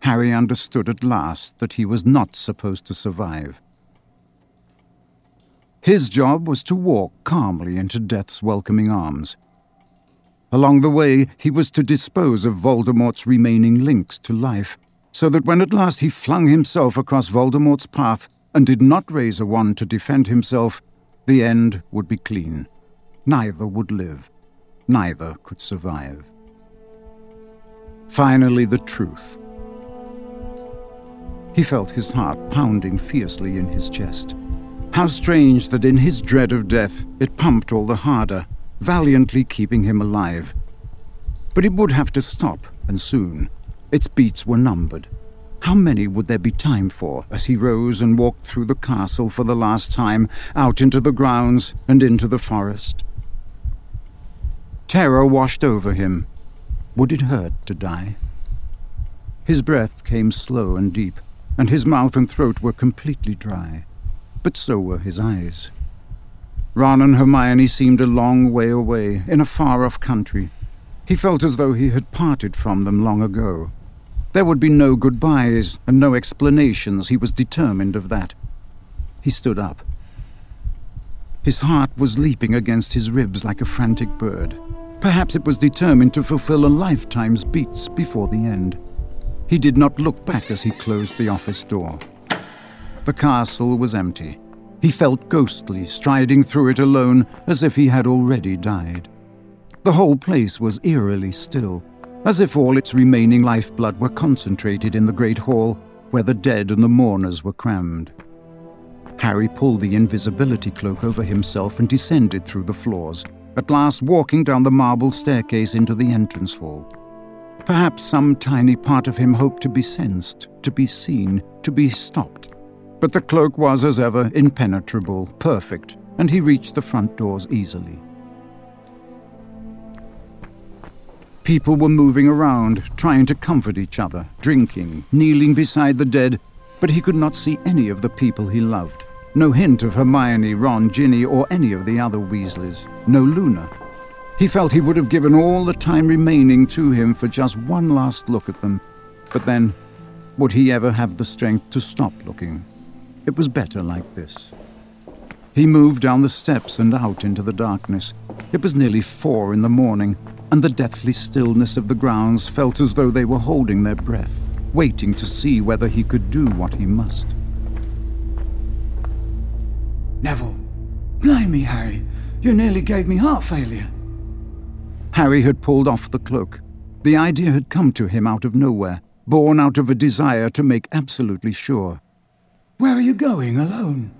Harry understood at last that he was not supposed to survive. His job was to walk calmly into death's welcoming arms. Along the way, he was to dispose of Voldemort's remaining links to life, so that when at last he flung himself across Voldemort's path and did not raise a wand to defend himself, the end would be clean. Neither would live. Neither could survive. Finally, the truth. He felt his heart pounding fiercely in his chest. How strange that in his dread of death it pumped all the harder, valiantly keeping him alive. But it would have to stop, and soon. Its beats were numbered. How many would there be time for as he rose and walked through the castle for the last time, out into the grounds and into the forest? Terror washed over him. Would it hurt to die? His breath came slow and deep, and his mouth and throat were completely dry. But so were his eyes. Ron and Hermione seemed a long way away, in a far off country. He felt as though he had parted from them long ago. There would be no goodbyes and no explanations. He was determined of that. He stood up. His heart was leaping against his ribs like a frantic bird. Perhaps it was determined to fulfill a lifetime's beats before the end. He did not look back as he closed the office door. The castle was empty. He felt ghostly, striding through it alone as if he had already died. The whole place was eerily still as if all its remaining lifeblood were concentrated in the great hall where the dead and the mourners were crammed. Harry pulled the invisibility cloak over himself and descended through the floors, at last walking down the marble staircase into the entrance hall. Perhaps some tiny part of him hoped to be sensed, to be seen, to be stopped. But the cloak was, as ever, impenetrable, perfect, and he reached the front doors easily. People were moving around, trying to comfort each other, drinking, kneeling beside the dead, but he could not see any of the people he loved. No hint of Hermione, Ron, Ginny, or any of the other Weasleys. No Luna. He felt he would have given all the time remaining to him for just one last look at them. But then, would he ever have the strength to stop looking? It was better like this. He moved down the steps and out into the darkness. It was nearly four in the morning, and the deathly stillness of the grounds felt as though they were holding their breath, waiting to see whether he could do what he must. Neville, blimey, Harry, you nearly gave me heart failure. Harry had pulled off the cloak. The idea had come to him out of nowhere, born out of a desire to make absolutely sure. Where are you going alone?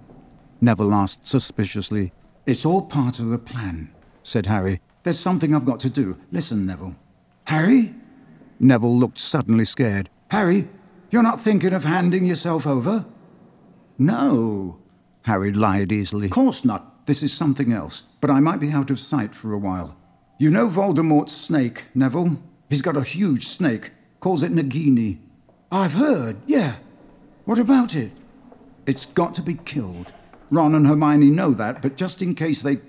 Neville asked suspiciously. It's all part of the plan, said Harry, there's something I've got to do. Listen, Neville. Harry? Neville looked suddenly scared. Harry, you're not thinking of handing yourself over? No, Harry lied easily. Of course not. This is something else, but I might be out of sight for a while. You know Voldemort's snake, Neville? He's got a huge snake, calls it Nagini. I've heard, yeah. What about it? It's got to be killed. Ron and Hermione know that, but just in case they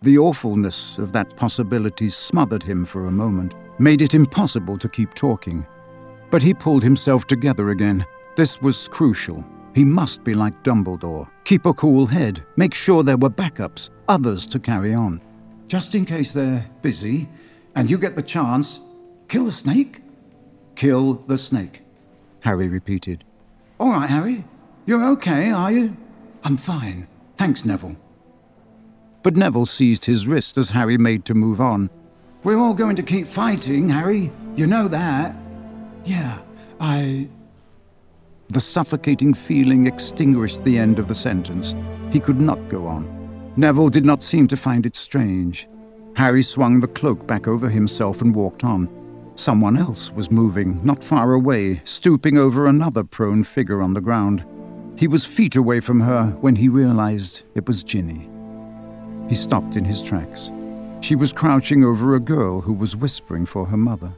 the awfulness of that possibility smothered him for a moment, made it impossible to keep talking. But he pulled himself together again. This was crucial. He must be like Dumbledore. Keep a cool head. Make sure there were backups, others to carry on. Just in case they're busy and you get the chance, kill the snake? Kill the snake, Harry repeated. All right, Harry. You're okay, are you? I'm fine. Thanks, Neville but Neville seized his wrist as Harry made to move on. We're all going to keep fighting, Harry. You know that. Yeah, I. The suffocating feeling extinguished the end of the sentence. He could not go on. Neville did not seem to find it strange. Harry swung the cloak back over himself and walked on. Someone else was moving, not far away, stooping over another prone figure on the ground. He was feet away from her when he realized it was Ginny. He stopped in his tracks. She was crouching over a girl who was whispering for her mother.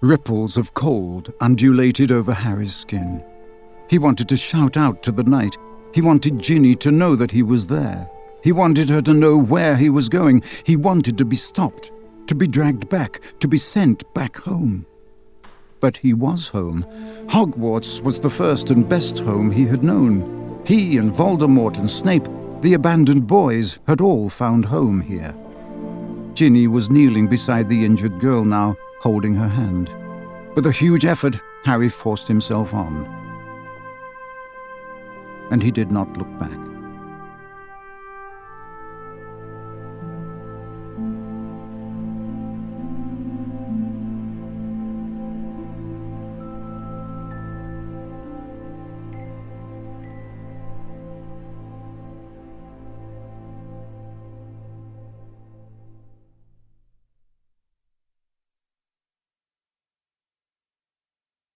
Ripples of cold undulated over Harry's skin. He wanted to shout out to the night. He wanted Ginny to know that he was there. He wanted her to know where he was going. He wanted to be stopped, to be dragged back, to be sent back home. But he was home. Hogwarts was the first and best home he had known. He and Voldemort and Snape, the abandoned boys, had all found home here. Ginny was kneeling beside the injured girl now, holding her hand. With a huge effort, Harry forced himself on. And he did not look back.